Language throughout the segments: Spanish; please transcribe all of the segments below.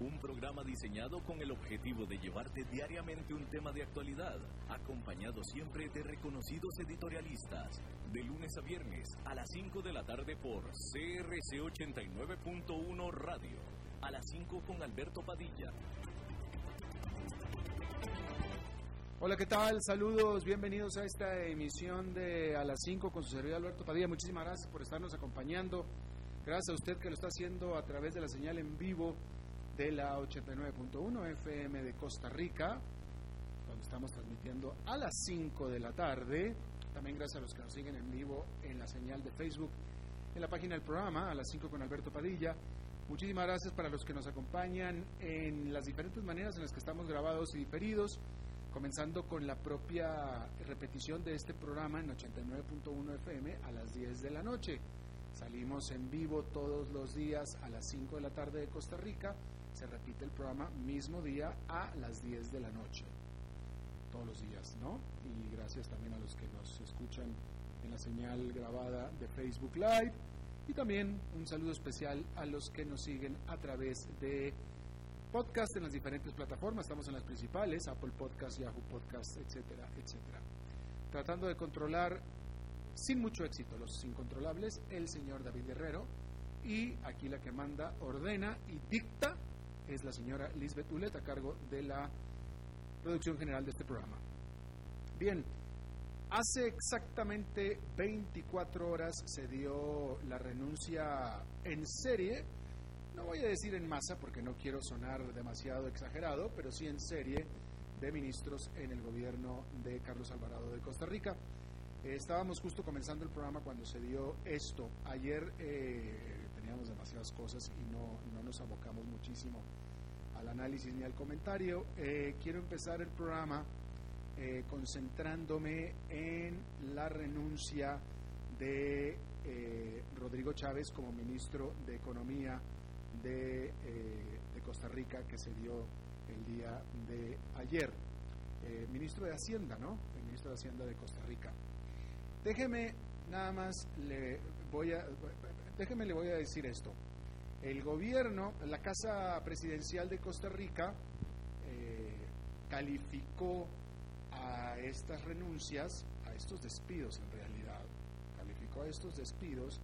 Un programa diseñado con el objetivo de llevarte diariamente un tema de actualidad, acompañado siempre de reconocidos editorialistas, de lunes a viernes a las 5 de la tarde por CRC 89.1 Radio, a las 5 con Alberto Padilla. Hola, ¿qué tal? Saludos, bienvenidos a esta emisión de A las 5 con su servidor Alberto Padilla. Muchísimas gracias por estarnos acompañando. Gracias a usted que lo está haciendo a través de la señal en vivo de la 89.1 FM de Costa Rica, donde estamos transmitiendo a las 5 de la tarde. También gracias a los que nos siguen en vivo en la señal de Facebook, en la página del programa, a las 5 con Alberto Padilla. Muchísimas gracias para los que nos acompañan en las diferentes maneras en las que estamos grabados y diferidos comenzando con la propia repetición de este programa en 89.1 FM a las 10 de la noche. Salimos en vivo todos los días a las 5 de la tarde de Costa Rica. Se repite el programa mismo día a las 10 de la noche. Todos los días, ¿no? Y gracias también a los que nos escuchan en la señal grabada de Facebook Live. Y también un saludo especial a los que nos siguen a través de podcast en las diferentes plataformas. Estamos en las principales, Apple Podcast, Yahoo Podcast, etcétera, etcétera. Tratando de controlar sin mucho éxito los incontrolables, el señor David Guerrero. Y aquí la que manda, ordena y dicta es la señora Lisbeth Ulet a cargo de la producción general de este programa. Bien, hace exactamente 24 horas se dio la renuncia en serie no voy a decir en masa porque no quiero sonar demasiado exagerado, pero sí en serie de ministros en el gobierno de Carlos Alvarado de Costa Rica. Eh, estábamos justo comenzando el programa cuando se dio esto. Ayer eh, demasiadas cosas y no, no, nos abocamos muchísimo al análisis ni al comentario. Eh, quiero empezar el programa concentrándome en la renuncia de Rodrigo Chávez como ministro de Economía de, eh, de, Costa Rica que se dio el día de ayer. Eh, ministro de Hacienda, ¿no? El ministro de Hacienda de Costa Rica. Déjeme nada más, le voy a, déjeme le voy a decir esto. El gobierno, la Casa Presidencial de Costa Rica, eh, calificó a estas renuncias, a estos despidos en realidad, calificó a estos despidos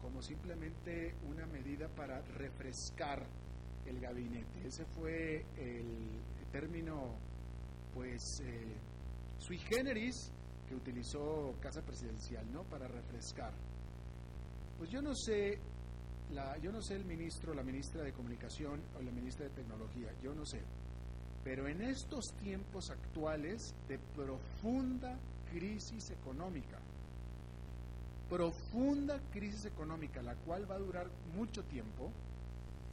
como simplemente una medida para refrescar el gabinete. Ese fue el término, pues, eh, sui generis que utilizó Casa Presidencial, ¿no? Para refrescar. Pues yo no sé, la, yo no sé el ministro, la ministra de Comunicación o la ministra de Tecnología, yo no sé. Pero en estos tiempos actuales de profunda crisis económica, profunda crisis económica, la cual va a durar mucho tiempo,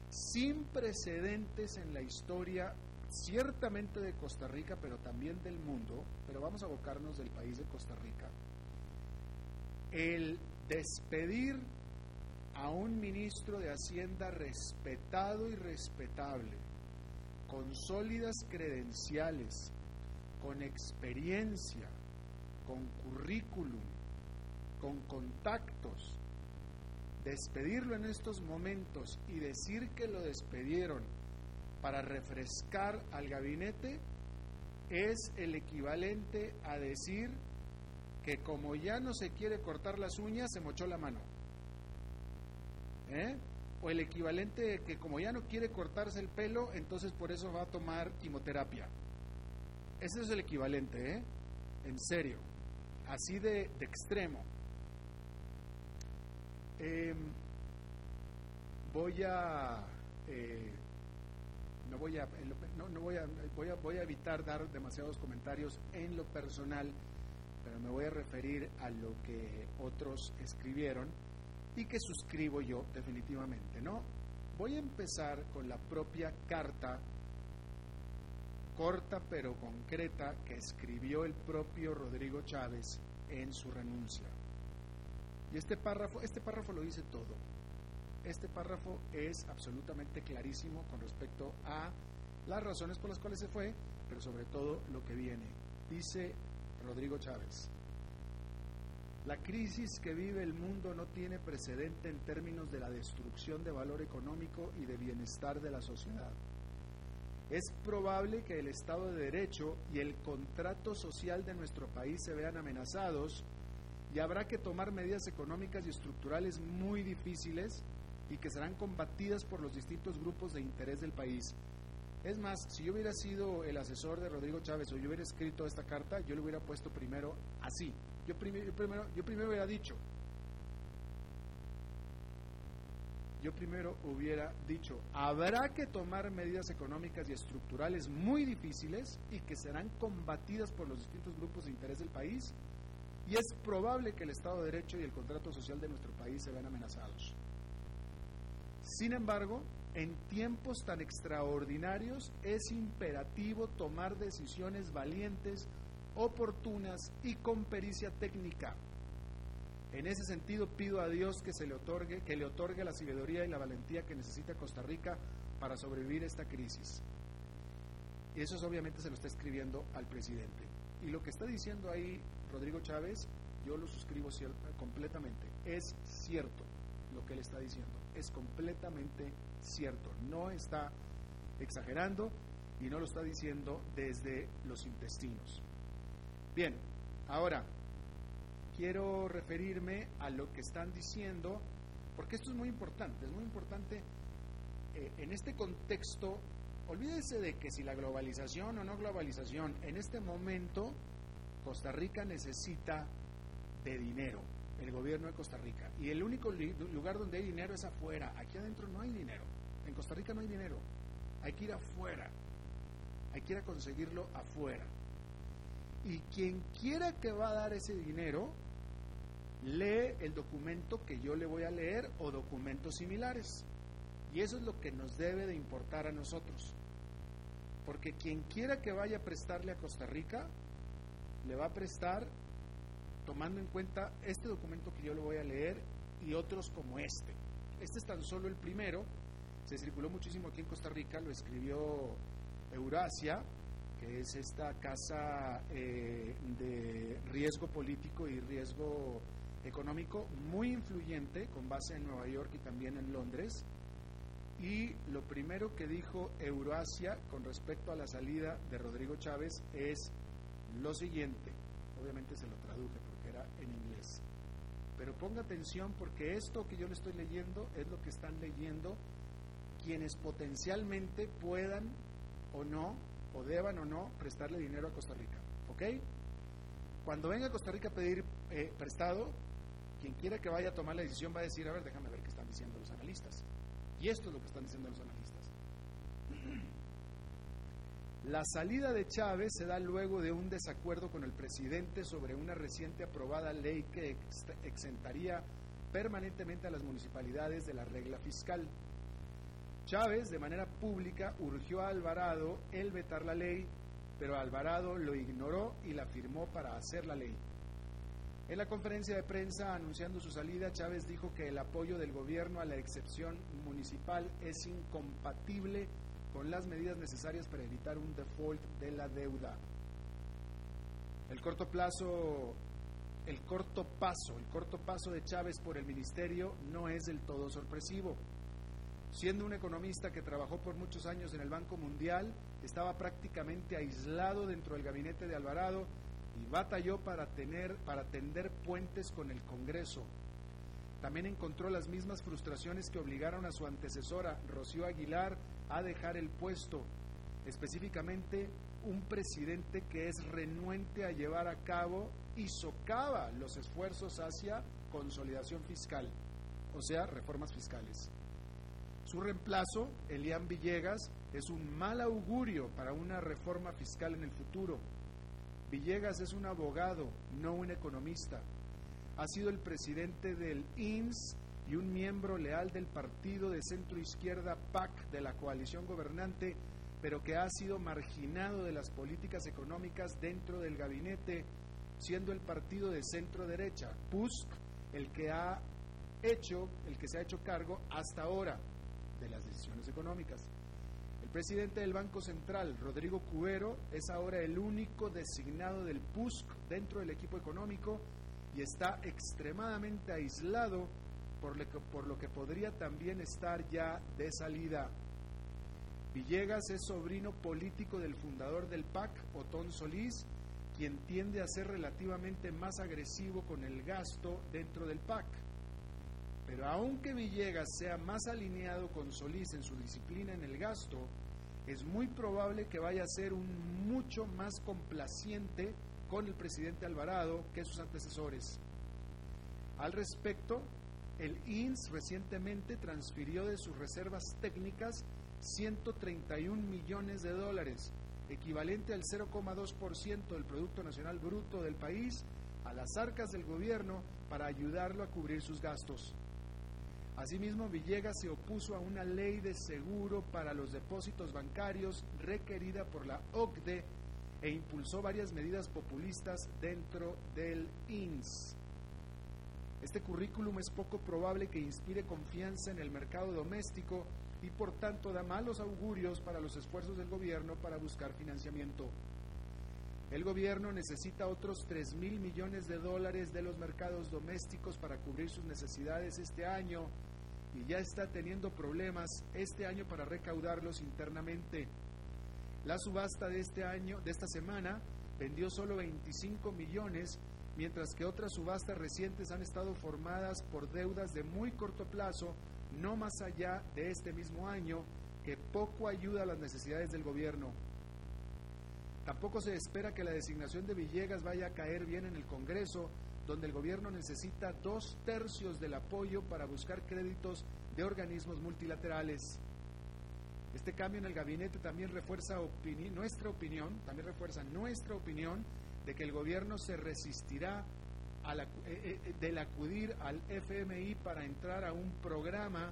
sin precedentes en la historia, ciertamente de Costa Rica, pero también del mundo, pero vamos a abocarnos del país de Costa Rica, el despedir a un ministro de Hacienda respetado y respetable, con sólidas credenciales, con experiencia, con currículum, con contactos, despedirlo en estos momentos y decir que lo despedieron para refrescar al gabinete es el equivalente a decir que como ya no se quiere cortar las uñas, se mochó la mano. ¿Eh? O el equivalente de que como ya no quiere cortarse el pelo, entonces por eso va a tomar quimioterapia. Ese es el equivalente, ¿eh? En serio. Así de, extremo. Eh, voy a eh, no voy a no, no voy a, voy a voy a evitar dar demasiados comentarios en lo personal pero me voy a referir a lo que otros escribieron y que suscribo yo definitivamente no voy a empezar con la propia carta corta pero concreta que escribió el propio Rodrigo Chávez en su renuncia. Y este párrafo, este párrafo lo dice todo. Este párrafo es absolutamente clarísimo con respecto a las razones por las cuales se fue, pero sobre todo lo que viene. Dice Rodrigo Chávez, la crisis que vive el mundo no tiene precedente en términos de la destrucción de valor económico y de bienestar de la sociedad. Es probable que el Estado de Derecho y el contrato social de nuestro país se vean amenazados y habrá que tomar medidas económicas y estructurales muy difíciles y que serán combatidas por los distintos grupos de interés del país. Es más, si yo hubiera sido el asesor de Rodrigo Chávez o yo hubiera escrito esta carta, yo le hubiera puesto primero así. Yo, primero, yo primero hubiera dicho, yo primero hubiera dicho, habrá que tomar medidas económicas y estructurales muy difíciles y que serán combatidas por los distintos grupos de interés del país y es probable que el Estado de Derecho y el contrato social de nuestro país se vean amenazados. Sin embargo, en tiempos tan extraordinarios es imperativo tomar decisiones valientes, oportunas y con pericia técnica. En ese sentido pido a Dios que se le otorgue, que le otorgue la sabiduría y la valentía que necesita Costa Rica para sobrevivir esta crisis. Y eso obviamente se lo está escribiendo al presidente. Y lo que está diciendo ahí Rodrigo Chávez, yo lo suscribo completamente. Es cierto lo que él está diciendo. Es completamente cierto, no está exagerando y no lo está diciendo desde los intestinos. Bien, ahora quiero referirme a lo que están diciendo, porque esto es muy importante, es muy importante eh, en este contexto, olvídese de que si la globalización o no globalización, en este momento Costa Rica necesita de dinero, el gobierno de Costa Rica, y el único lugar donde hay dinero es afuera, aquí adentro no hay dinero. En Costa Rica no hay dinero. Hay que ir afuera. Hay que ir a conseguirlo afuera. Y quien quiera que va a dar ese dinero, lee el documento que yo le voy a leer o documentos similares. Y eso es lo que nos debe de importar a nosotros. Porque quien quiera que vaya a prestarle a Costa Rica, le va a prestar tomando en cuenta este documento que yo le voy a leer y otros como este. Este es tan solo el primero, se circuló muchísimo aquí en Costa Rica, lo escribió Eurasia, que es esta casa eh, de riesgo político y riesgo económico muy influyente, con base en Nueva York y también en Londres. Y lo primero que dijo Eurasia con respecto a la salida de Rodrigo Chávez es lo siguiente. Obviamente se lo traduje en inglés. Pero ponga atención porque esto que yo le estoy leyendo es lo que están leyendo quienes potencialmente puedan o no, o deban o no, prestarle dinero a Costa Rica. ¿Ok? Cuando venga a Costa Rica a pedir eh, prestado, quien quiera que vaya a tomar la decisión va a decir, a ver, déjame ver qué están diciendo los analistas. Y esto es lo que están diciendo los analistas. La salida de Chávez se da luego de un desacuerdo con el presidente sobre una reciente aprobada ley que exentaría permanentemente a las municipalidades de la regla fiscal. Chávez, de manera pública, urgió a Alvarado el vetar la ley, pero Alvarado lo ignoró y la firmó para hacer la ley. En la conferencia de prensa anunciando su salida, Chávez dijo que el apoyo del gobierno a la excepción municipal es incompatible con las medidas necesarias para evitar un default de la deuda. El corto plazo, el corto paso, el corto paso de Chávez por el ministerio no es del todo sorpresivo. Siendo un economista que trabajó por muchos años en el Banco Mundial, estaba prácticamente aislado dentro del gabinete de Alvarado y batalló para, tener, para tender puentes con el Congreso. También encontró las mismas frustraciones que obligaron a su antecesora, Rocío Aguilar, a dejar el puesto, específicamente un presidente que es renuente a llevar a cabo y socava los esfuerzos hacia consolidación fiscal, o sea, reformas fiscales. Su reemplazo, Elian Villegas, es un mal augurio para una reforma fiscal en el futuro. Villegas es un abogado, no un economista. Ha sido el presidente del INS y un miembro leal del partido de centro izquierda PAC de la coalición gobernante, pero que ha sido marginado de las políticas económicas dentro del gabinete, siendo el partido de centro derecha, PUSC, el que ha hecho, el que se ha hecho cargo hasta ahora de las decisiones económicas. El presidente del Banco Central, Rodrigo Cubero, es ahora el único designado del PUSC dentro del equipo económico y está extremadamente aislado por lo, que, podría también estar ya de salida. Villegas es sobrino político del fundador del PAC, Otón Solís, quien tiende a ser relativamente más agresivo con el gasto dentro del PAC. Pero aunque Villegas sea más alineado con Solís en su disciplina en el gasto, es muy probable que vaya a ser un mucho más complaciente con el presidente Alvarado que sus antecesores. Al respecto, el INS recientemente transfirió de sus reservas técnicas 131 millones de dólares, equivalente al 0,2% del Producto Nacional Bruto del país, a las arcas del gobierno para ayudarlo a cubrir sus gastos. Asimismo, Villegas se opuso a una ley de seguro para los depósitos bancarios requerida por la OCDE e impulsó varias medidas populistas dentro del INS. Este currículum es poco probable que inspire confianza en el mercado doméstico y por tanto da malos augurios para los esfuerzos del gobierno para buscar financiamiento. El gobierno necesita otros 3 mil millones de dólares de los mercados domésticos para cubrir sus necesidades este año y ya está teniendo problemas este año para recaudarlos internamente. La subasta de este año, de esta semana, vendió solo 25 millones, mientras que otras subastas recientes han estado formadas por deudas de muy corto plazo, no más allá de este mismo año, que poco ayuda a las necesidades del gobierno. Tampoco se espera que la designación de Villegas vaya a caer bien en el Congreso, donde el gobierno necesita dos tercios del apoyo para buscar créditos de organismos multilaterales. Este cambio en el gabinete también refuerza nuestra opinión, también refuerza nuestra opinión de que el gobierno se resistirá a la, eh, eh, del acudir al FMI para entrar a un programa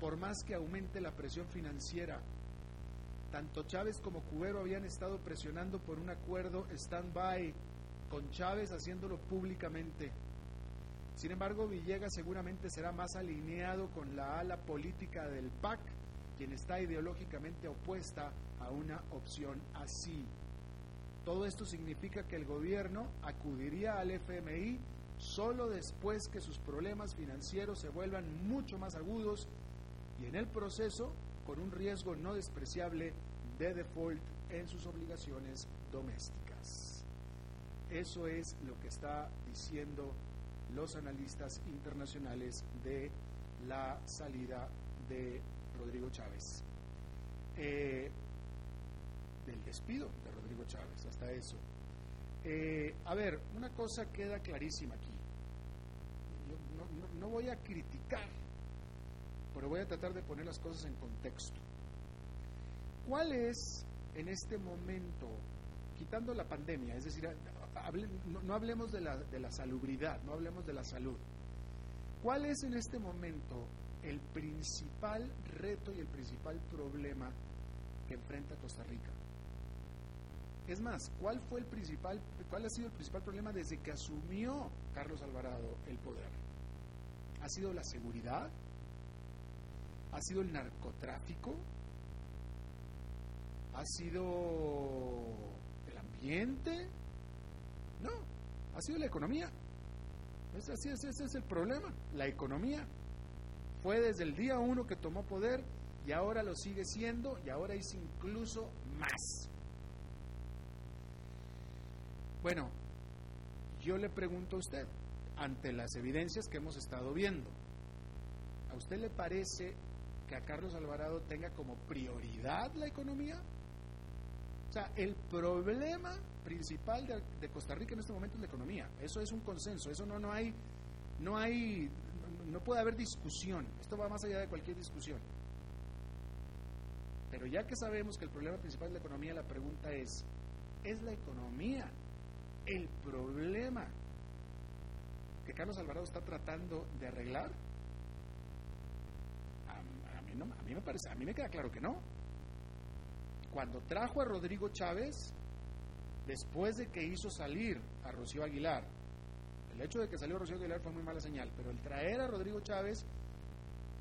por más que aumente la presión financiera. Tanto Chávez como Cubero habían estado presionando por un acuerdo stand-by, con Chávez haciéndolo públicamente. Sin embargo, Villegas seguramente será más alineado con la ala política del PAC, quien está ideológicamente opuesta a una opción así. Todo esto significa que el gobierno acudiría al FMI solo después que sus problemas financieros se vuelvan mucho más agudos y en el proceso con un riesgo no despreciable de default en sus obligaciones domésticas. Eso es lo que está diciendo los analistas internacionales de la salida de Rodrigo Chávez. Eh, del despido Chávez, hasta eso. Eh, a ver, una cosa queda clarísima aquí. no, voy a criticar, pero voy a tratar de poner las cosas en contexto. ¿Cuál es en este momento, quitando la pandemia, es decir, no, hablemos de la salubridad, no hablemos de la salud. ¿Cuál es en este momento el principal reto y el principal problema que enfrenta Costa Rica? Es más, ¿cuál fue el principal, cuál ha sido el principal problema desde que asumió Carlos Alvarado el poder? ¿Ha sido la seguridad? ¿Ha sido el narcotráfico? ¿Ha sido el ambiente? No, ha sido la economía. Ese, ese, ese es el problema, la economía. Fue desde el día uno que tomó poder y ahora lo sigue siendo y ahora es incluso más. Bueno, yo le pregunto a usted, ante las evidencias que hemos estado viendo, ¿a usted le parece que a Carlos Alvarado tenga como prioridad la economía? O sea, el problema principal de, Costa Rica en este momento es la economía. Eso es un consenso. Eso no, no hay, no hay, no puede haber discusión. Esto va más allá de cualquier discusión. Pero ya que sabemos que el problema principal es la economía, la pregunta es, ¿es la economía el problema que Carlos Alvarado está tratando de arreglar? no, a mí me parece, a mí me queda claro que no. Cuando trajo a Rodrigo Chávez, después de que hizo salir a Rocío Aguilar, el hecho de que salió Rocío Aguilar fue muy mala señal, pero el traer a Rodrigo Chávez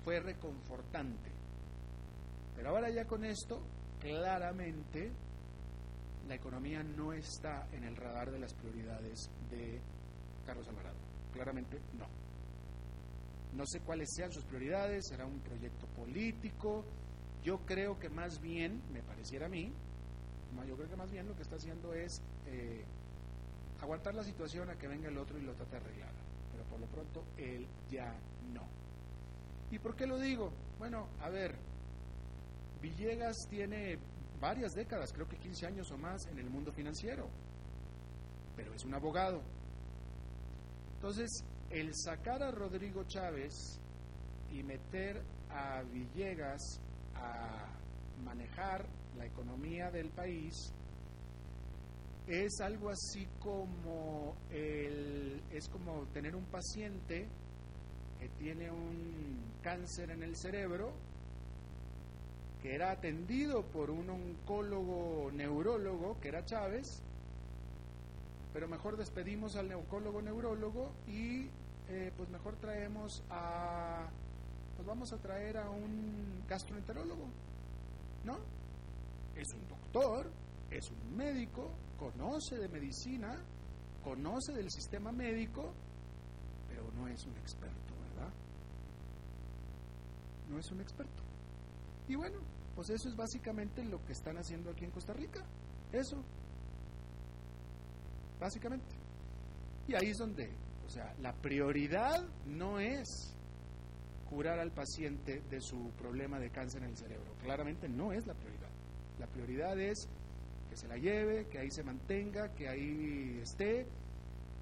fue reconfortante. Pero ahora ya con esto, claramente la economía no está en el radar de las prioridades de Carlos Alvarado. Claramente no. No sé cuáles sean sus prioridades, será un proyecto político. Yo creo que más bien, me pareciera a mí, yo creo que más bien lo que está haciendo es eh, aguantar la situación a que venga el otro y lo trate de arreglar. Pero por lo pronto él ya no. ¿Y por qué lo digo? Bueno, a ver, Villegas tiene varias décadas, creo que 15 años o más en el mundo financiero, pero es un abogado. Entonces, el sacar a Rodrigo Chávez y meter a Villegas a manejar la economía del país es algo así como el, es como tener un paciente que tiene un cáncer en el cerebro que era atendido por un oncólogo neurólogo, que era Chávez, pero mejor despedimos al oncólogo neurólogo y eh, pues mejor traemos a, pues vamos a traer a un gastroenterólogo, ¿no? Es un doctor, es un médico, conoce de medicina, conoce del sistema médico, pero no es un experto, ¿verdad? No es un experto. Y bueno, pues eso es básicamente lo que están haciendo aquí en Costa Rica. Eso. Básicamente. Y ahí es donde, o sea, la prioridad no es curar al paciente de su problema de cáncer en el cerebro. Claramente no es la prioridad. La prioridad es que se la lleve, que ahí se mantenga, que ahí esté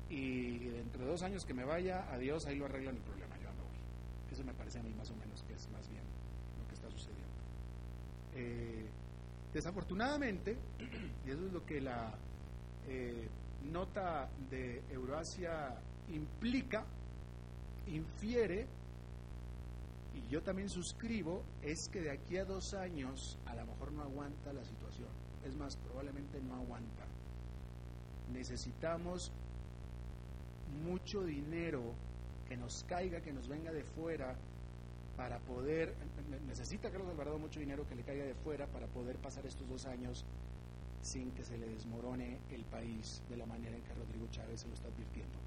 y dentro de dos años que me vaya, adiós, ahí lo arreglan el problema, yo no voy. Eso me parece a mí más o menos que es más bien eh, desafortunadamente, y eso es lo que la eh, nota de Euroasia implica, infiere, y yo también suscribo, es que de aquí a dos años a lo mejor no aguanta la situación. Es más, probablemente no aguanta. Necesitamos mucho dinero que nos caiga, que nos venga de fuera, para poder, necesita Carlos Alvarado mucho dinero que le caiga de fuera para poder pasar estos dos años sin que se le desmorone el país de la manera en que Rodrigo Chávez se lo está advirtiendo.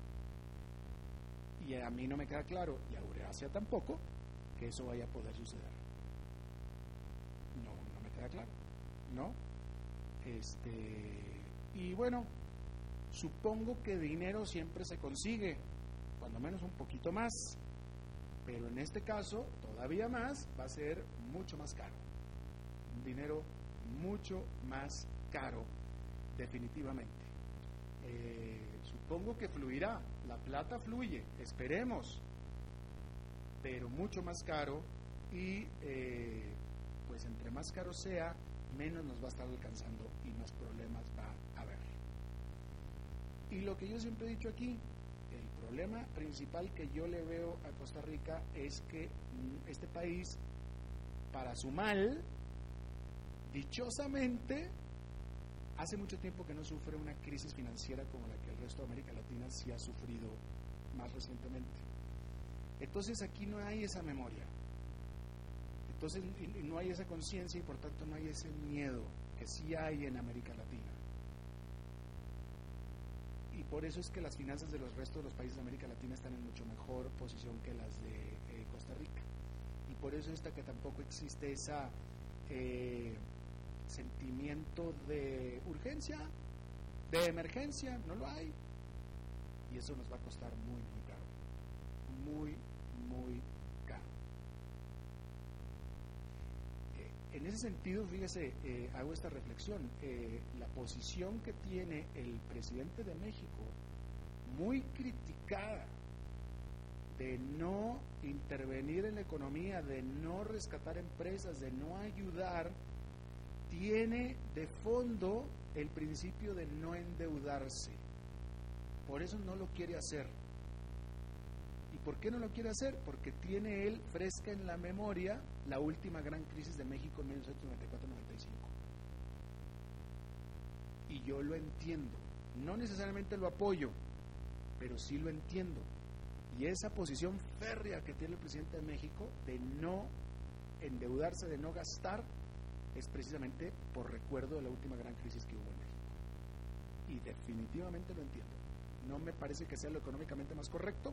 Y a mí no me queda claro, y a Ureacia tampoco, que eso vaya a poder suceder. No, no me queda claro. ¿No? Este, y bueno, supongo que dinero siempre se consigue, cuando menos un poquito más, pero en este caso, todavía más, va a ser mucho más caro. Un dinero mucho más caro, definitivamente. Eh, supongo que fluirá, la plata fluye, esperemos, pero mucho más caro y eh, pues entre más caro sea, menos nos va a estar alcanzando y más problemas va a haber. Y lo que yo siempre he dicho aquí, problema principal que yo le veo a Costa Rica es que mm, este país, para su mal, dichosamente, hace mucho tiempo que no sufre una crisis financiera como la que el resto de América Latina sí ha sufrido más recientemente. Entonces aquí no hay esa memoria. Entonces no hay esa conciencia y por tanto no hay ese miedo que sí hay en América Latina por eso es que las finanzas de los restos de los países de América Latina están en mucho mejor posición que las de eh, Costa Rica. Y por eso es que tampoco existe ese eh, sentimiento de urgencia, de emergencia, no lo hay. Y eso nos va a costar muy, muy caro. Muy, muy en ese sentido, fíjese, eh, hago esta reflexión. Eh, la posición que tiene el presidente de México, muy criticada, de no intervenir en la economía, de no rescatar empresas, de no ayudar, tiene de fondo el principio de no endeudarse. Por eso no lo quiere hacer. Por qué no lo quiere hacer? Porque tiene él fresca en la memoria la última gran crisis de México en 1994-95. Y yo lo entiendo. No necesariamente lo apoyo, pero sí lo entiendo. Y esa posición férrea que tiene el presidente de México de no endeudarse, de no gastar, es precisamente por recuerdo de la última gran crisis que hubo en México. Y definitivamente lo entiendo. No me parece que sea lo económicamente más correcto,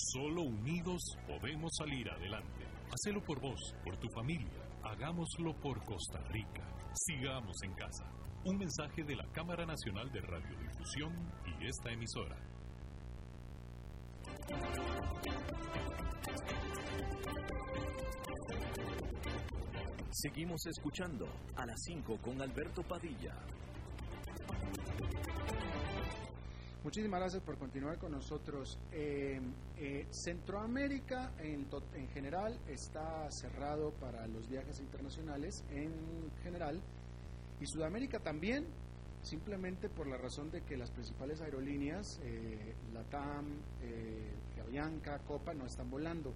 Solo unidos podemos salir adelante. Hacelo por vos, por tu familia. Hagámoslo por Costa Rica. Sigamos en casa. Un mensaje de la Cámara Nacional de Radiodifusión y esta emisora. Seguimos escuchando a las 5 con Alberto Padilla. Muchísimas gracias por continuar con nosotros. Eh, eh, Centroamérica en, en, general está cerrado para los viajes internacionales en general y Sudamérica también, simplemente por la razón de que las principales aerolíneas, eh, Latam, eh, Avianca, Copa, no están volando.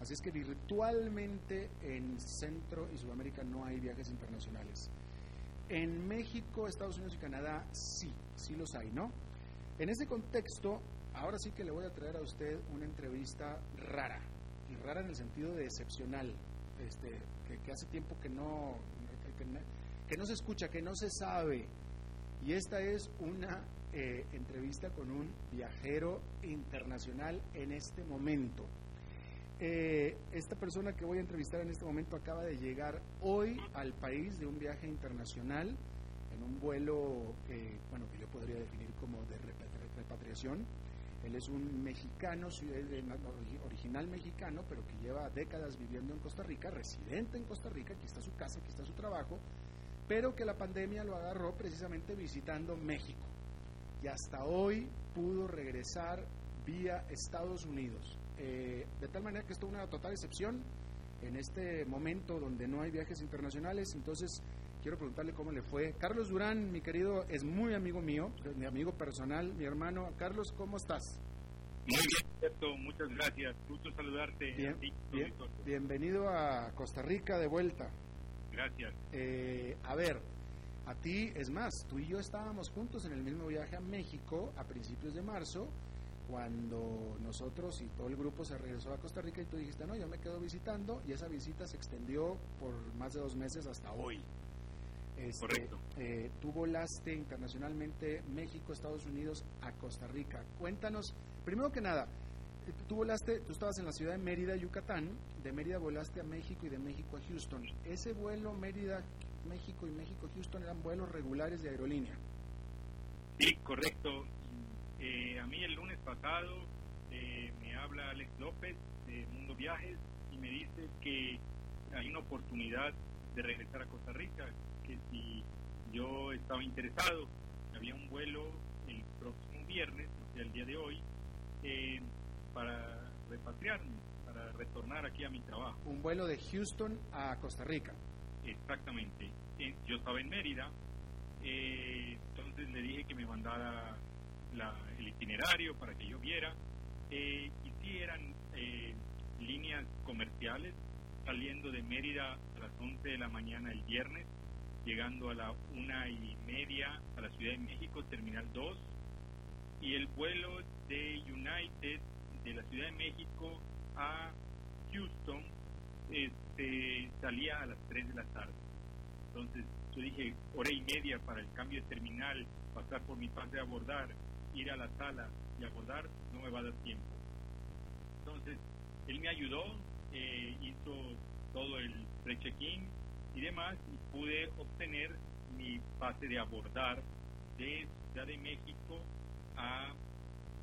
Así es que virtualmente en Centro y Sudamérica no hay viajes internacionales. En México, Estados Unidos y Canadá sí, sí los hay, ¿no? En ese contexto, ahora sí que le voy a traer a usted una entrevista rara, y rara en el sentido de excepcional, este, que, hace tiempo que no, que, no se escucha, que no se sabe. Y esta es una eh, entrevista con un viajero internacional en este momento. Eh, esta persona que voy a entrevistar en este momento acaba de llegar hoy al país de un viaje internacional en un vuelo, eh, bueno, que yo podría definir como de repatriación. Él es un mexicano, original mexicano, pero que lleva décadas viviendo en Costa Rica, residente en Costa Rica, aquí está su casa, aquí está su trabajo, pero que la pandemia lo agarró precisamente visitando México. Y hasta hoy pudo regresar vía Estados Unidos. Eh, de tal manera que esto es una total excepción en este momento donde no hay viajes internacionales. Entonces, quiero preguntarle cómo le fue. Carlos Durán, mi querido, es muy amigo mío, mi amigo personal, mi hermano. Carlos, ¿cómo estás? Muy bien, muchas gracias. Gusto saludarte. Bien, bienvenido a Costa Rica de vuelta. Gracias. Eh, a ver, a ti, es más, tú y yo estábamos juntos en el mismo viaje a México a principios de marzo, cuando nosotros y todo el grupo se regresó a Costa Rica y tú dijiste, no, yo me quedo visitando y esa visita se extendió por más de dos meses hasta hoy. Este, Correcto. Eh, tú volaste internacionalmente México, Estados Unidos a Costa Rica. Cuéntanos, primero que nada, tú volaste, tú estabas en la ciudad de Mérida, Yucatán, de Mérida volaste a México y de México a Houston. Ese vuelo Mérida México y México-Houston eran vuelos regulares de aerolínea. Sí, correcto. Eh, a mí el lunes pasado eh, me habla Alex López de Mundo Viajes y me dice que hay una oportunidad de regresar a Costa Rica, que si yo estaba interesado, había un vuelo el próximo viernes, o sea, el día de hoy, eh, para repatriarme, para retornar aquí a mi trabajo. Un vuelo de Houston a Costa Rica. Exactamente. Eh, yo estaba en Mérida, eh, entonces le dije que me mandara la, el itinerario para que yo viera. Eh, y sí eran eh, líneas comerciales saliendo de Mérida a las 11 de la mañana el viernes, llegando a la una y media a la Ciudad de México, Terminal 2, y el vuelo de United de la Ciudad de México a Houston este, salía a las 3 de la tarde. Entonces yo dije, hora y media para el cambio de terminal, pasar por mi pase de abordar, ir a la sala y abordar, no me va a dar tiempo. Entonces, él me ayudó, eh, hizo todo el pre-check-in y demás, y pude obtener mi pase de abordar de Ciudad de México a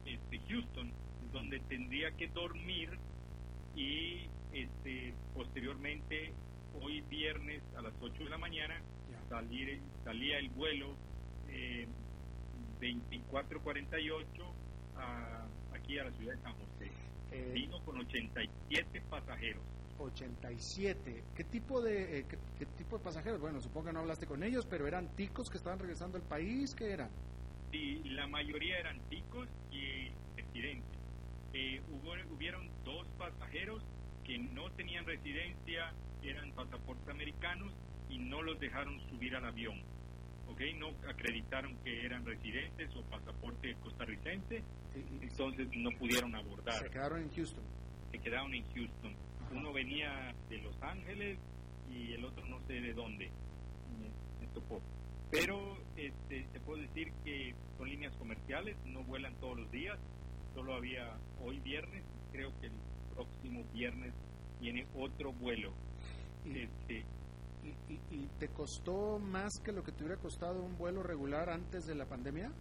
este, Houston, donde tendría que dormir y este, posteriormente, hoy viernes a las 8 de la mañana, salir, salía el vuelo eh, 2448 a, aquí a la ciudad de San José. Eh, Vino con 87 pasajeros. 87. ¿Qué tipo de eh, qué, qué tipo de pasajeros? Bueno, supongo que no hablaste con ellos, pero eran ticos que estaban regresando al país, ¿qué eran? y la mayoría eran ticos y residentes. Eh, hubo, hubieron dos pasajeros que no tenían residencia, eran pasaportes americanos y no los dejaron subir al avión. ¿ok? No acreditaron que eran residentes o pasaporte costarricense, Sí, entonces no pudieron se abordar, quedaron en Houston. se quedaron en Houston. Uno venía de Los Ángeles y el otro no sé de dónde me, me tocó. Pero este, te puedo decir que son líneas comerciales, no vuelan todos los días, solo había hoy viernes, creo que el próximo viernes viene otro vuelo. Y, Este, y- y- y te costó más que lo que te hubiera costado un vuelo regular antes de la pandemia?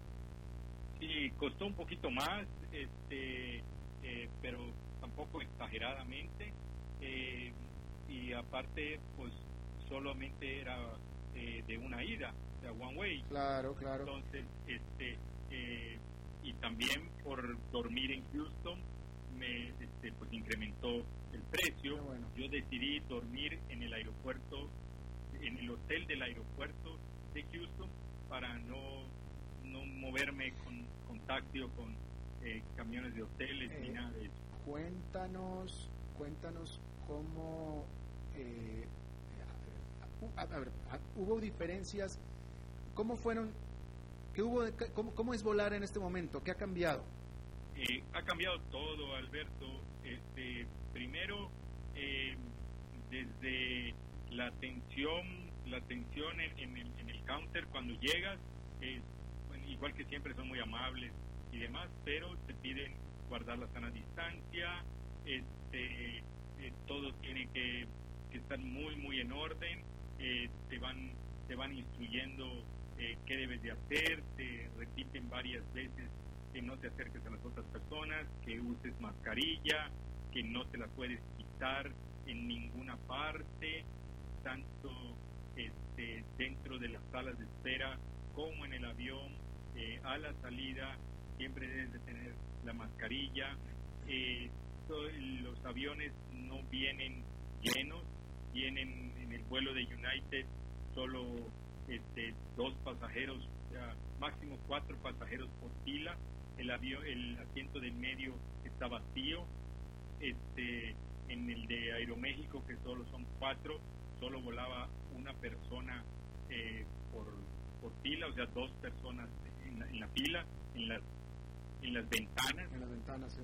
sí, costó un poquito más, este, eh, pero tampoco exageradamente. Eh, y aparte, pues solamente era eh, de una ida, o sea, one way. Claro, claro. Entonces, este, eh, y también por dormir en Houston, me este, pues incrementó el precio. Bueno. Yo decidí dormir en el aeropuerto, en el hotel del aeropuerto de Houston para no, no moverme con, con taxi o con eh, camiones de hoteles ni Eh, nada de eso. Cuéntanos, cuéntanos cómo... eh, a, a hubo diferencias. ¿Cómo fueron? ¿Qué hubo? de- cómo, ¿Cómo es volar en este momento? ¿Qué ha cambiado? Eh, ha cambiado todo, Alberto. Este, primero, eh, desde la atención, la atención en, en el, en el counter cuando llegas, bueno, igual que siempre son muy amables y demás, pero te piden guardar la sana distancia, este, eh, todo tiene que, estar muy, muy en orden, eh, te van, te van instruyendo eh, qué debes de hacer, te repiten varias veces que no te acerques a las otras personas, que uses mascarilla, que no te la puedes quitar en ninguna parte, tanto este, dentro de las salas de espera como en el avión, eh, a la salida, siempre debes de tener la mascarilla. Eh, los aviones no vienen llenos, vienen en el vuelo de United solo este, dos pasajeros, o sea, máximo cuatro pasajeros por fila. El avión, el asiento del medio está vacío. Este, en el de Aeroméxico, que solo son cuatro, solo volaba una persona eh, por, por fila, o sea, dos personas en la, en la fila, en las, en las ventanas. En las ventanas, sí.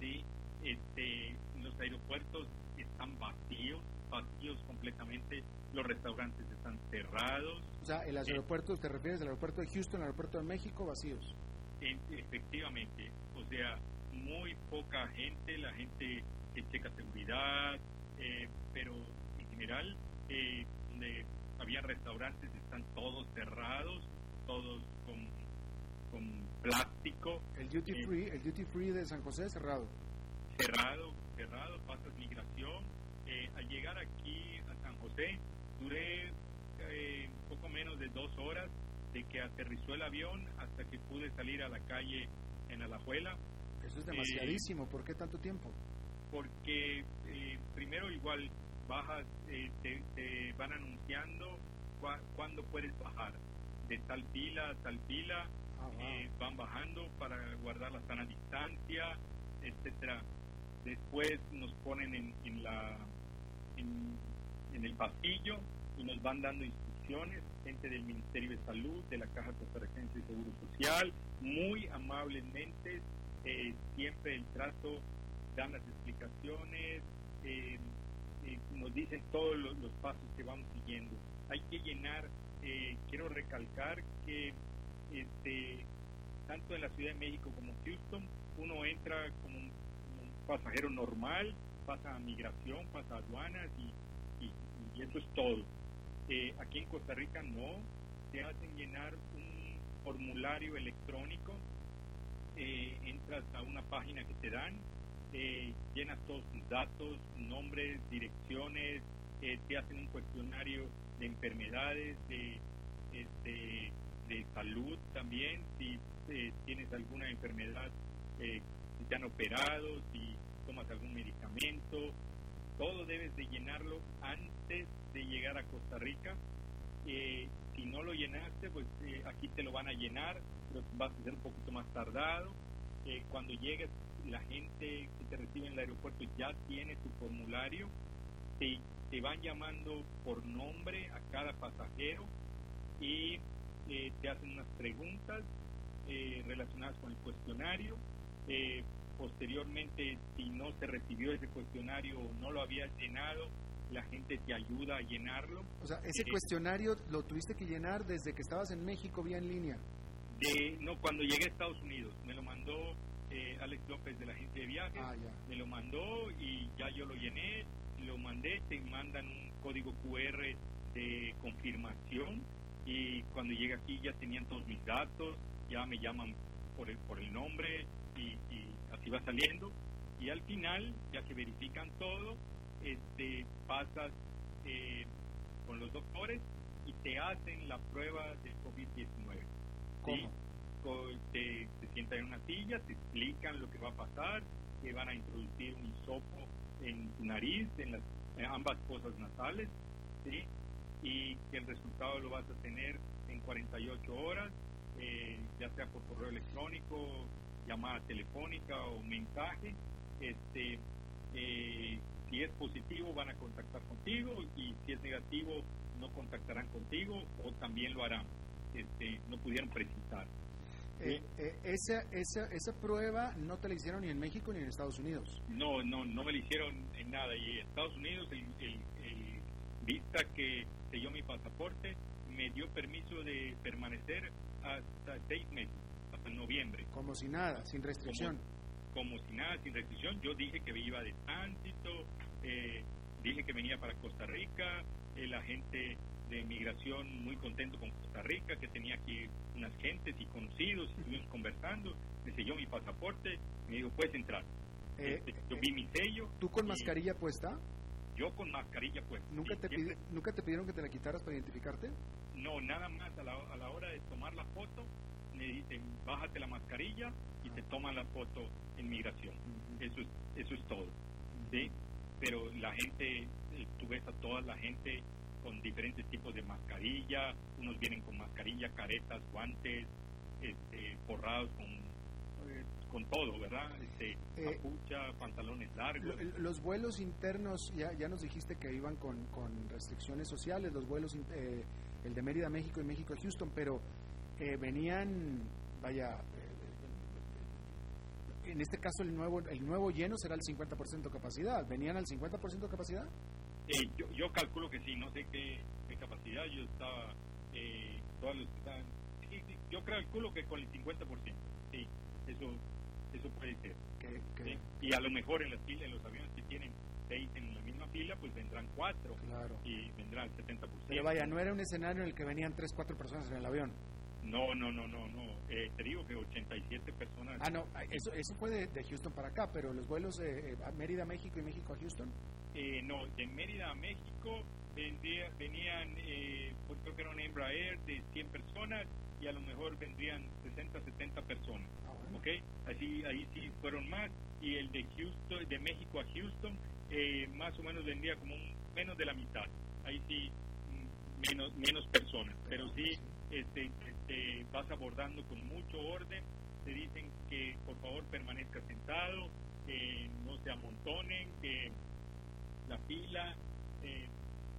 ¿sí? Este, los aeropuertos están vacíos, vacíos completamente, los restaurantes están cerrados, O sea, en los aeropuertos, ¿te refieres al aeropuerto de Houston, al aeropuerto de México, vacíos? efectivamente, o sea, muy poca gente, la gente que checa seguridad, eh, pero en general, eh, donde había restaurantes, están todos cerrados, todos con, con plástico. El duty Eh, free, el duty free de San José cerrado. cerrado, cerrado, pasas migración. Eh, al llegar aquí a San José, duré eh, poco menos de dos horas de que aterrizó el avión hasta que pude salir a la calle en Alajuela, Eso es demasiadísimo. ¿Por qué tanto tiempo? porque eh, primero igual bajas, eh, te, te van anunciando cua- cuándo puedes bajar. De tal fila a tal fila, Ah, wow. eh, van bajando para guardar la sana distancia, etcétera. Después nos ponen en, en la en, el pasillo y nos van dando instrucciones, gente del Ministerio de Salud, de la Caja Costarricense de Seguro Social, muy amablemente, eh, siempre el trato, dan las explicaciones, eh, eh, nos dicen todos los, pasos que vamos siguiendo. Hay que llenar, quiero recalcar que este, tanto en la Ciudad de México como Houston, uno entra como un pasajero normal, pasa a migración, pasa a aduanas y, y- eso es todo. Eh, aquí en Costa Rica no, te hacen llenar un formulario electrónico, eh, entras a una página que te dan, eh, llenas todos tus datos, nombres, direcciones, eh, te hacen un cuestionario de enfermedades, de, este, de salud también, si eh, tienes alguna enfermedad, eh, si te han operado, si tomas algún medicamento, todo debes de llenarlo antes de llegar a Costa Rica. Eh, si no lo llenaste, pues eh, aquí te lo van a llenar, pero vas a ser un poquito más tardado. Eh, cuando llegues, la gente que te recibe en el aeropuerto ya tiene tu formulario, te, te van llamando por nombre a cada pasajero y te hacen unas preguntas relacionadas con el cuestionario. Posteriormente, si no se recibió ese cuestionario o no lo habías llenado, la gente te ayuda a llenarlo. O sea, ese eh, cuestionario lo tuviste que llenar desde que estabas en México vía en línea. De, no, cuando llegué a Estados Unidos, me lo mandó eh, Alex López de la agencia de viajes, Ah, ya. me lo mandó y ya yo lo llené, lo mandé, te mandan un código QR de confirmación y cuando llegue aquí ya tenían todos mis datos, ya me llaman por el, por el nombre y, y así va saliendo y al final, ya que verifican todo, este, pasas eh, con los doctores y te hacen la prueba del COVID-19. ¿Cómo? Sí, te, te sientan en una silla, te explican lo que va a pasar, que van a introducir un hisopo en tu nariz, en las en ambas fosas nasales, ¿sí? y que el resultado lo vas a tener en 48 horas, eh, ya sea por correo electrónico, llamada telefónica o mensaje. Este, eh, si es positivo van a contactar contigo y si es negativo no contactarán contigo o también lo harán. Este, no pudieron precisar. Eh, eh, esa, esa, esa prueba no te la hicieron ni en México ni en Estados Unidos. No, no, no me lo hicieron en nada. Y en Estados Unidos, el, el, el vista que selló mi pasaporte me dio permiso de permanecer hasta seis meses, noviembre. Como si nada, sin restricción. Como si nada, sin restricción. Yo dije que iba de tránsito, eh, dije que venía para Costa Rica, el agente de migración muy contento con Costa Rica, que tenía aquí unas gentes y conocidos, y estuvimos conversando, me selló mi pasaporte, me dijo, puedes entrar. Eh, Este, yo vi mi sello. ¿Tú con mascarilla puesta? Yo con mascarilla, pues. ¿Nunca sí, te, pidi- ¿Nunca te pidieron que te la quitaras para identificarte? No, nada más a la, a la hora de tomar la foto, me dicen, bájate la mascarilla y te toman la foto en migración. Eso es, eso es todo. ¿sí? Pero la gente, eh, tú ves a toda la gente con diferentes tipos de mascarilla, unos vienen con mascarilla, caretas, guantes, este, forrados con, eh, con todo, ¿verdad? Este, Eh, capucha, pantalones largos. Lo- Los vuelos internos, ya, ya nos dijiste que iban con, con restricciones sociales, los vuelos, eh, el de Mérida a México y México a Houston, pero eh, venían, vaya, eh, en este caso el nuevo, el nuevo lleno será el 50% de capacidad. ¿Venían al 50% de capacidad? Eh, yo, yo calculo que sí, no sé qué, qué capacidad, yo estaba, eh, todos los que estaban, sí, sí, yo calculo que con el 50%, sí, eso, eso puede ser. ¿sí? Y a lo mejor en las filas, en los aviones que tienen seis en la misma fila, pues vendrán cuatro Claro. y vendrá el 70%. Pero vaya, no era un escenario en el que venían tres, cuatro personas en el avión. No, no, no, no, no. Eh, te digo que 87 personas. Ah, no, eso, eso fue de, de Houston para acá, pero los vuelos eh, eh, a Mérida, México y México a Houston. Eh, no, de Mérida a México vendría- venían, eh, pues creo que era un Embraer de 100 personas y a lo mejor vendrían 60, 70 personas. Ah, bueno. ¿ok? Así, ahí sí fueron más. Y el de Houston, de México a Houston, eh, más o menos vendría como un- menos de la mitad. Ahí sí, mm, menos, menos personas. Pero sí, este, este, vas abordando con mucho orden. Te dicen que por favor permanezca sentado, que no se amontonen, que la fila, eh,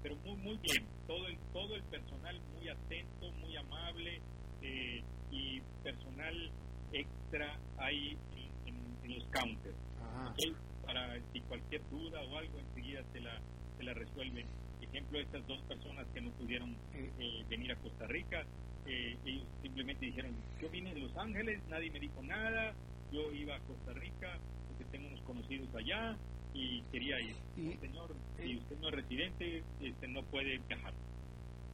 pero muy muy bien, todo el todo el personal muy atento, muy amable eh, y personal extra ahí en, en- en los counters, para si cualquier duda o algo enseguida se la se la resuelven. Ejemplo, estas dos personas que no pudieron Eh, eh, venir a Costa Rica, eh, ellos simplemente dijeron, yo vine de Los Ángeles, nadie me dijo nada, yo iba a Costa Rica porque tengo unos conocidos allá y quería ir. Y- Señor, si usted no es residente, este, no puede viajar.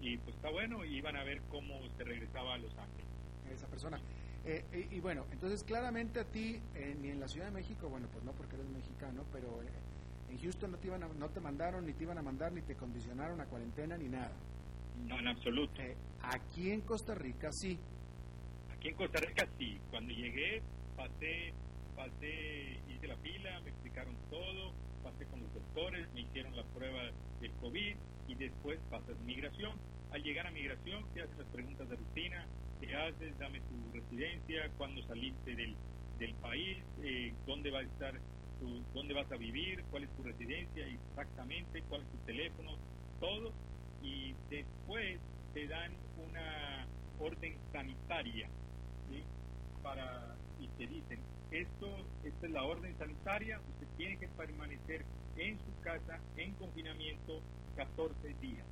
Y pues está bueno, y iban a ver cómo se regresaba a Los Ángeles. esa persona. Eh, y, y bueno, entonces claramente a ti, eh, ni en la Ciudad de México, bueno, pues no porque eres mexicano, pero eh, en Houston no te, iban a- no te mandaron, ni te iban a mandar, ni te condicionaron a cuarentena, ni nada. No, en absoluto. Eh, aquí en Costa Rica sí. Aquí en Costa Rica sí, cuando llegué pasé, pasé, hice la fila, me explicaron todo, pasé con los doctores, me hicieron la prueba del COVID y después pasas migración. Al llegar a migración te hacen las preguntas de rutina, qué haces, dame tu residencia, cuándo saliste del, del país, eh, dónde va a estar, tu- dónde vas a vivir, cuál es tu residencia exactamente, cuál es tu teléfono, todo. Y después te dan una orden sanitaria para y te dicen esto esta es la orden sanitaria usted tiene que permanecer en su casa en confinamiento 14 días.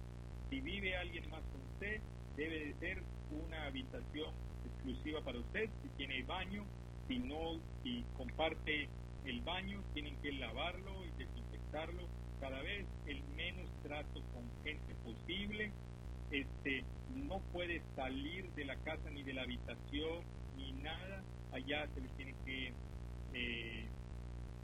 Si vive alguien más con usted debe de ser una habitación exclusiva para usted. Si tiene baño si no si comparte el baño tienen que lavarlo y desinfectarlo cada vez el menos trato con gente posible. Este no puede salir de la casa ni de la habitación ni nada. Allá se le tiene que eh,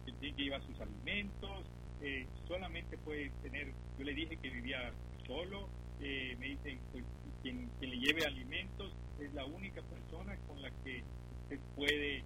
se tiene que llevar sus alimentos. Eh, solamente puede tener yo le dije que vivía solo eh, me dicen pues quien, quien le lleve alimentos es la única persona con la que usted puede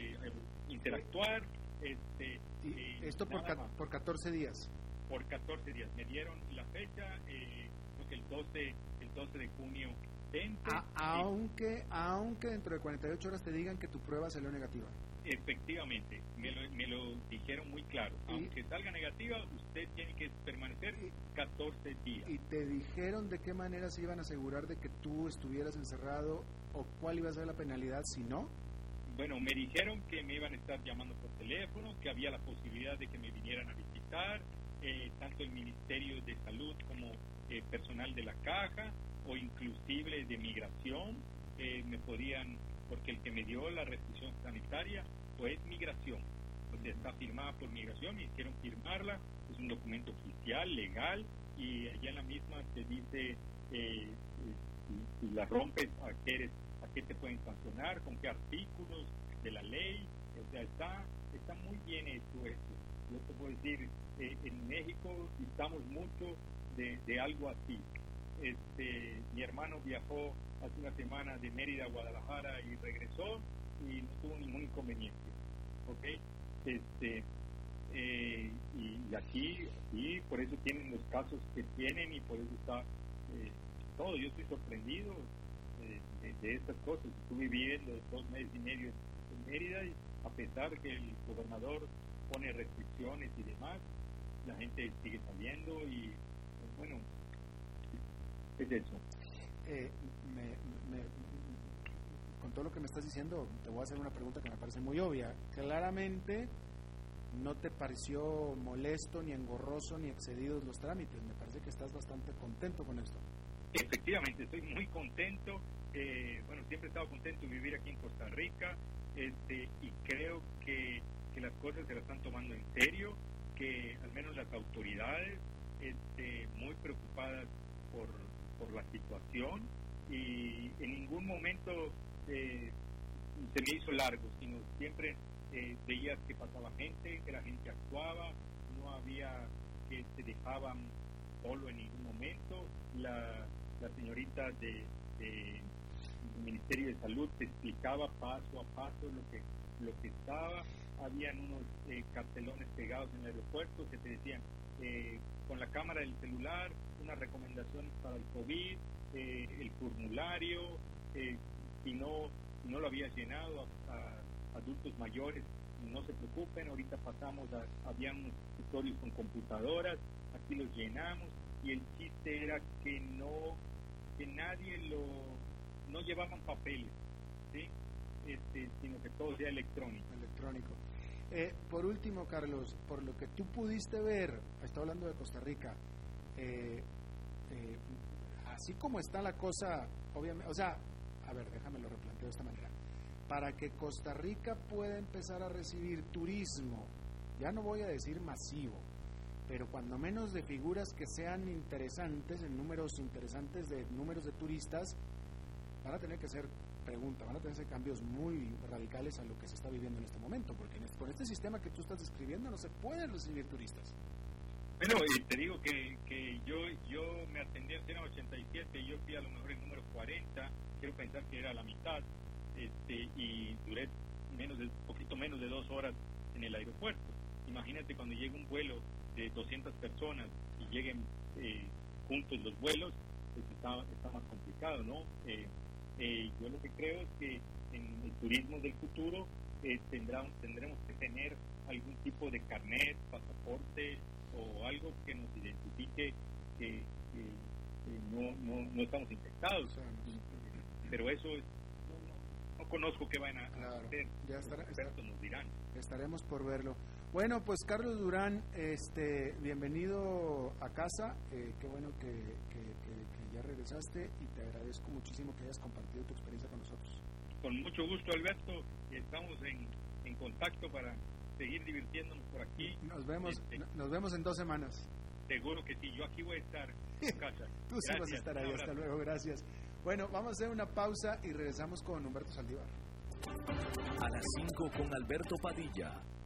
eh, interactuar este eh, esto por, ca- más por 14 días. por 14 días. Me dieron la fecha, eh, creo que el 12, el 12 de junio 20. A- aunque, aunque dentro de 48 horas te digan que tu prueba salió negativa. Efectivamente, me lo, me lo dijeron muy claro. Y- Aunque salga negativa, usted tiene que permanecer 14 días. ¿Y te dijeron de qué manera se iban a asegurar de que tú estuvieras encerrado o cuál iba a ser la penalidad si no? Bueno, me dijeron que me iban a estar llamando por teléfono, que había la posibilidad de que me vinieran a visitar, eh, tanto el Ministerio de Salud como eh, personal de la caja o inclusive de migración, eh, me podían, porque el que me dio la restricción sanitaria fue migración, o está firmada por migración, me hicieron firmarla, es un documento oficial, legal, y allá en la misma te dice, eh, eh, si, la rompes, a qué, eres, a qué te pueden sancionar, con qué artículos de la ley, o sea, está, está muy bien hecho esto. Yo te puedo decir, eh, en México estamos mucho de, algo así. Este, mi hermano viajó hace una semana de Mérida a Guadalajara y regresó y no tuvo ningún inconveniente. ¿Ok? Este, eh, y, aquí, y por eso tienen los casos que tienen y por eso está eh, todo. Yo estoy sorprendido de, estas cosas. Estuve viviendo dos meses y medio en Mérida y a pesar que el gobernador pone restricciones y demás, la gente sigue saliendo y bueno, es eso. Eh, me- me- con todo lo que me estás diciendo, te voy a hacer una pregunta que me parece muy obvia. Claramente no te pareció molesto, ni engorroso, ni excedidos los trámites. Me parece que estás bastante contento con esto. Efectivamente, estoy muy contento. Eh, bueno, siempre he estado contento de vivir aquí en Costa Rica este, y creo que, que las cosas se las están tomando en serio, que al menos las autoridades este, muy preocupadas por, por la situación y en ningún momento eh, se me hizo largo, sino siempre eh, veías que pasaba gente, que la gente actuaba, no había que se dejaban solo en ningún momento. La, la señorita de, del Ministerio de Salud te explicaba paso a paso lo que, lo que estaba. Habían unos eh, cartelones pegados en el aeropuerto que te decían eh, con la cámara del celular, unas recomendaciones para el COVID, eh, el formulario, si no no lo había llenado a, adultos mayores, no se preocupen, ahorita pasamos, a, habían unos con computadoras, aquí los llenamos y el chiste era que no, que nadie lo, no llevaban papeles. Este, sino que todo sea electrónico. Electrónico. Eh, por último, Carlos, por lo que tú pudiste ver, está hablando de Costa Rica, eh, eh, así como está la cosa, obviamente, o sea, a ver, déjame lo replanteo de esta manera. Para que Costa Rica pueda empezar a recibir turismo, ya no voy a decir masivo, pero cuando menos de figuras que sean interesantes, en números interesantes de números de turistas, van a tener que ser pregunta, van a tener que ser cambios muy radicales a lo que se está viviendo en este momento, porque este, con este sistema que tú estás describiendo no se pueden recibir turistas. Bueno, y te digo que, que yo yo me atendí en 87, y yo fui a lo mejor el número 40, quiero pensar que era la mitad, este, y duré menos de, poquito menos de dos horas en el aeropuerto. Imagínate cuando llega un vuelo de 200 personas y lleguen eh, juntos los vuelos, pues está, está más complicado, ¿no? Eh, eh, yo lo que creo es que en el turismo del futuro tendrán, tendremos que tener algún tipo de carnet, pasaporte, o algo que nos identifique que, no, no, no, estamos infectados. Pero eso es, no, conozco qué van a hacer. Ya estará, nos dirán. Estaremos por verlo. Bueno, pues Carlos Durán, este, bienvenido a casa. Eh, qué bueno que, que, ya regresaste y te agradezco muchísimo que hayas compartido tu experiencia con nosotros. Con mucho gusto, Alberto. Estamos en, en contacto para seguir divirtiéndonos por aquí. Nos vemos, este, nos vemos en dos semanas. Seguro que sí, yo aquí voy a estar en casa. Tú sí vas a estar ahí, hasta luego, gracias. Bueno, vamos a hacer una pausa y regresamos con Humberto Saldívar. A las 5 con Alberto Padilla,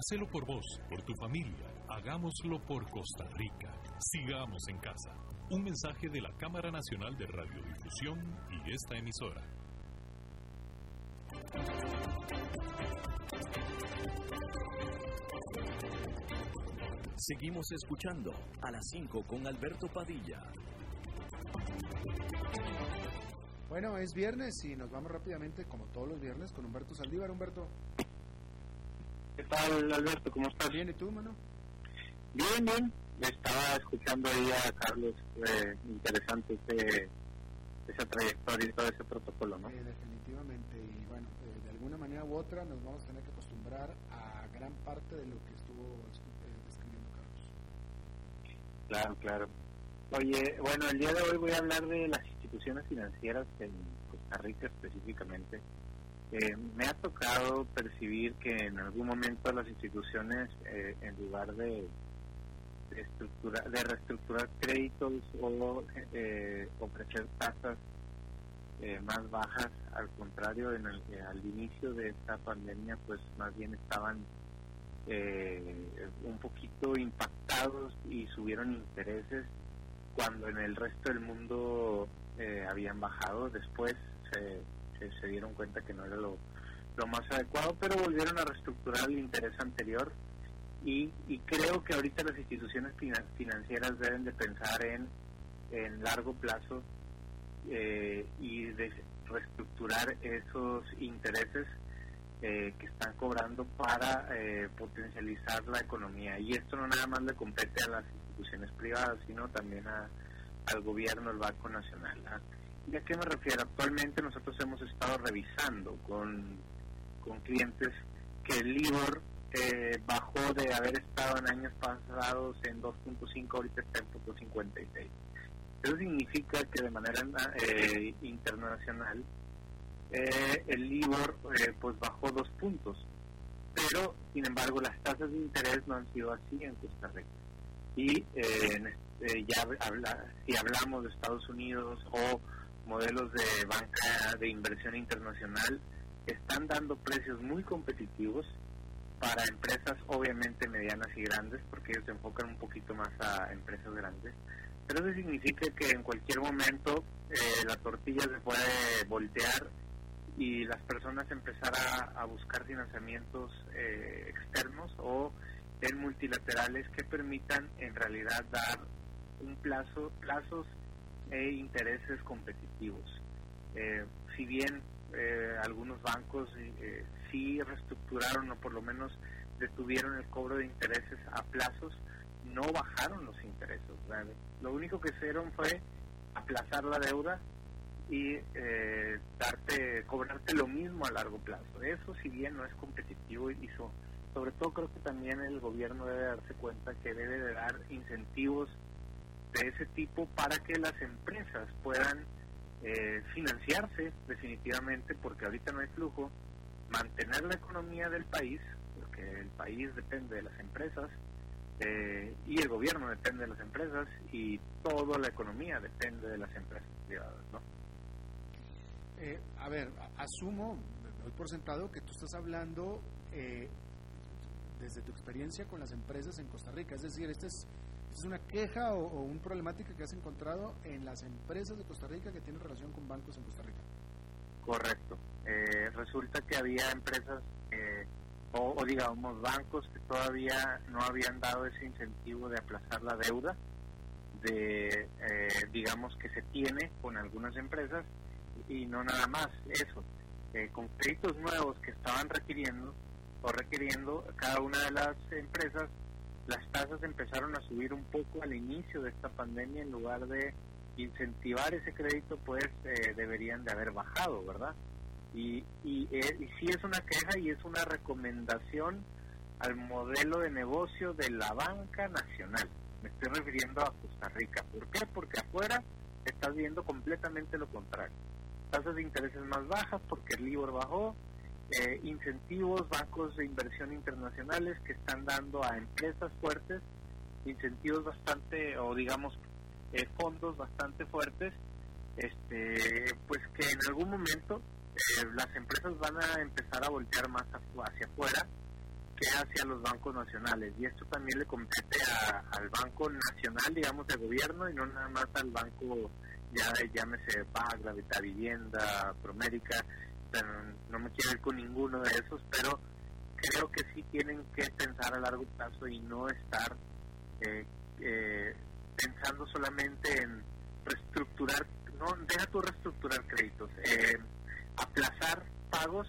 Hacelo por vos, por tu familia. Hagámoslo por Costa Rica. Sigamos en casa. Un mensaje de la Cámara Nacional de Radiodifusión y esta emisora. Seguimos escuchando a las 5 con Alberto Padilla. Bueno, es viernes y nos vamos rápidamente, como todos los viernes, con Humberto Saldívar. Humberto. ¿Qué tal, Alberto? ¿Cómo estás? Bien, ¿y tú, mano? Bien, bien. Estaba escuchando ahí a Carlos. Eh, interesante ese, esa trayectoria y todo ese protocolo, ¿no? Eh, definitivamente. Y bueno, eh, de alguna manera u otra nos vamos a tener que acostumbrar a gran parte de lo que estuvo eh, describiendo Carlos. Claro, claro. Oye, bueno, el día de hoy voy a hablar de las instituciones financieras en Costa Rica específicamente. Eh, me ha tocado percibir que en algún momento las instituciones, eh, en lugar de, de, de reestructurar créditos o eh, ofrecer tasas más bajas, al contrario, en el, al inicio de esta pandemia, pues más bien estaban un poquito impactados y subieron intereses cuando en el resto del mundo eh, habían bajado, después se, se, dieron cuenta que no era lo, más adecuado, pero volvieron a reestructurar el interés anterior y, creo que ahorita las instituciones financieras deben de pensar en, largo plazo eh, y reestructurar esos intereses eh, que están cobrando para eh, potencializar la economía. Y esto no nada más le compete a las instituciones privadas, sino también al gobierno, el Banco Nacional. ¿Y a qué me refiero? Actualmente nosotros hemos estado revisando con, con clientes que el LIBOR eh, bajó de haber estado en años pasados en 2.5, ahorita está en 2.56. Eso significa que de manera eh, internacional eh, el LIBOR eh, pues bajó dos puntos, pero sin embargo las tasas de interés no han sido así en Costa Rica. Y eh, eh, ya habla, si hablamos de Estados Unidos o modelos de banca de inversión internacional, están dando precios muy competitivos para empresas obviamente medianas y grandes, porque ellos se enfocan un poquito más a empresas grandes. Pero eso significa que en cualquier momento eh, la tortilla se puede voltear y las personas empezar a, buscar financiamientos eh, externos o en multilaterales que permitan en realidad dar un plazo, plazos e intereses competitivos. Eh, si bien eh, algunos bancos eh, sí reestructuraron o por lo menos detuvieron el cobro de intereses a plazos, no bajaron los intereses. Lo único que hicieron fue aplazar la deuda y darte, cobrarte lo mismo a largo plazo. Eso si bien no es competitivo y sobre todo creo que también el gobierno debe darse cuenta que debe de dar incentivos de ese tipo para que las empresas puedan eh, financiarse definitivamente, porque ahorita no hay flujo, mantener la economía del país, porque el país depende de las empresas, eh, y el gobierno depende de las empresas, y toda la economía depende de las empresas privadas, ¿no? Eh, a ver, asumo, doy por sentado que tú estás hablando desde tu experiencia con las empresas en Costa Rica, es decir, este es ¿Es una queja o, o una problemática que has encontrado en las empresas de Costa Rica que tienen relación con bancos en Costa Rica? Correcto. Eh, resulta que había empresas eh, o, digamos bancos que todavía no habían dado ese incentivo de aplazar la deuda de eh, digamos que se tiene con algunas empresas y no nada más eso eh, con créditos nuevos que estaban requiriendo o requiriendo cada una de las empresas las tasas empezaron a subir un poco al inicio de esta pandemia en lugar de incentivar ese crédito pues eh, deberían de haber bajado verdad y y, eh, y sí es una queja y es una recomendación al modelo de negocio de la banca nacional. Me estoy refiriendo a Costa Rica. ¿por qué? porque afuera estás viendo completamente lo contrario. Tasas de intereses más bajas porque el LIBOR bajó eh, incentivos, bancos de inversión internacionales que están dando a empresas fuertes incentivos bastante, o digamos, eh, fondos bastante fuertes, este, pues que en algún momento eh, las empresas van a empezar a voltear más hacia afuera que hacia los bancos nacionales. Y esto también le compete al Banco Nacional, digamos, de gobierno y no nada más al banco, ya llámese PAG, la Vivienda, Promérica, no me quiero ir con ninguno de esos, pero creo que sí tienen que pensar a largo plazo y no estar eh, eh, pensando solamente en reestructurar no deja tu reestructurar créditos, eh, aplazar pagos,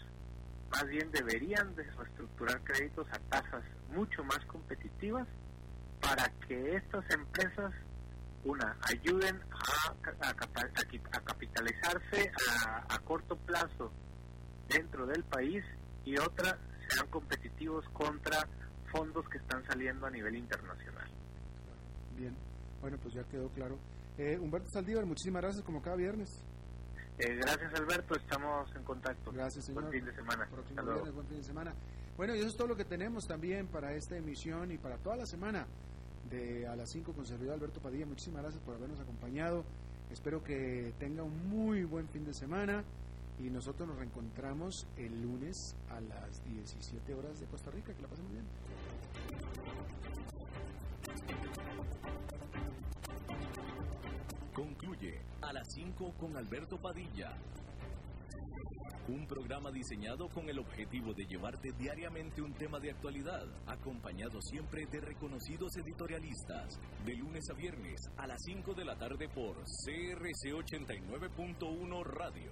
más bien deberían de reestructurar créditos a tasas mucho más competitivas para que estas empresas, una, ayuden a, a, capitalizarse a, a corto plazo dentro del país y otra, sean competitivos contra fondos que están saliendo a nivel internacional. Bien, bueno, pues ya quedó claro. Eh, Humberto Saldívar, muchísimas gracias como cada viernes. Eh, gracias Alberto, estamos en contacto. Gracias señor. Buen fin de semana. buen fin de semana. Bueno, y eso es todo lo que tenemos también para esta emisión y para toda la semana de a las 5 con servidor Alberto Padilla. Muchísimas gracias por habernos acompañado. Espero que tenga un muy buen fin de semana y nosotros nos reencontramos el lunes a las 17 horas de Costa Rica. Que la pasen muy bien. Concluye a las 5 con Alberto Padilla. Un programa diseñado con el objetivo de llevarte diariamente un tema de actualidad, acompañado siempre de reconocidos editorialistas, de lunes a viernes a las 5 de la tarde por CRC 89.1 Radio,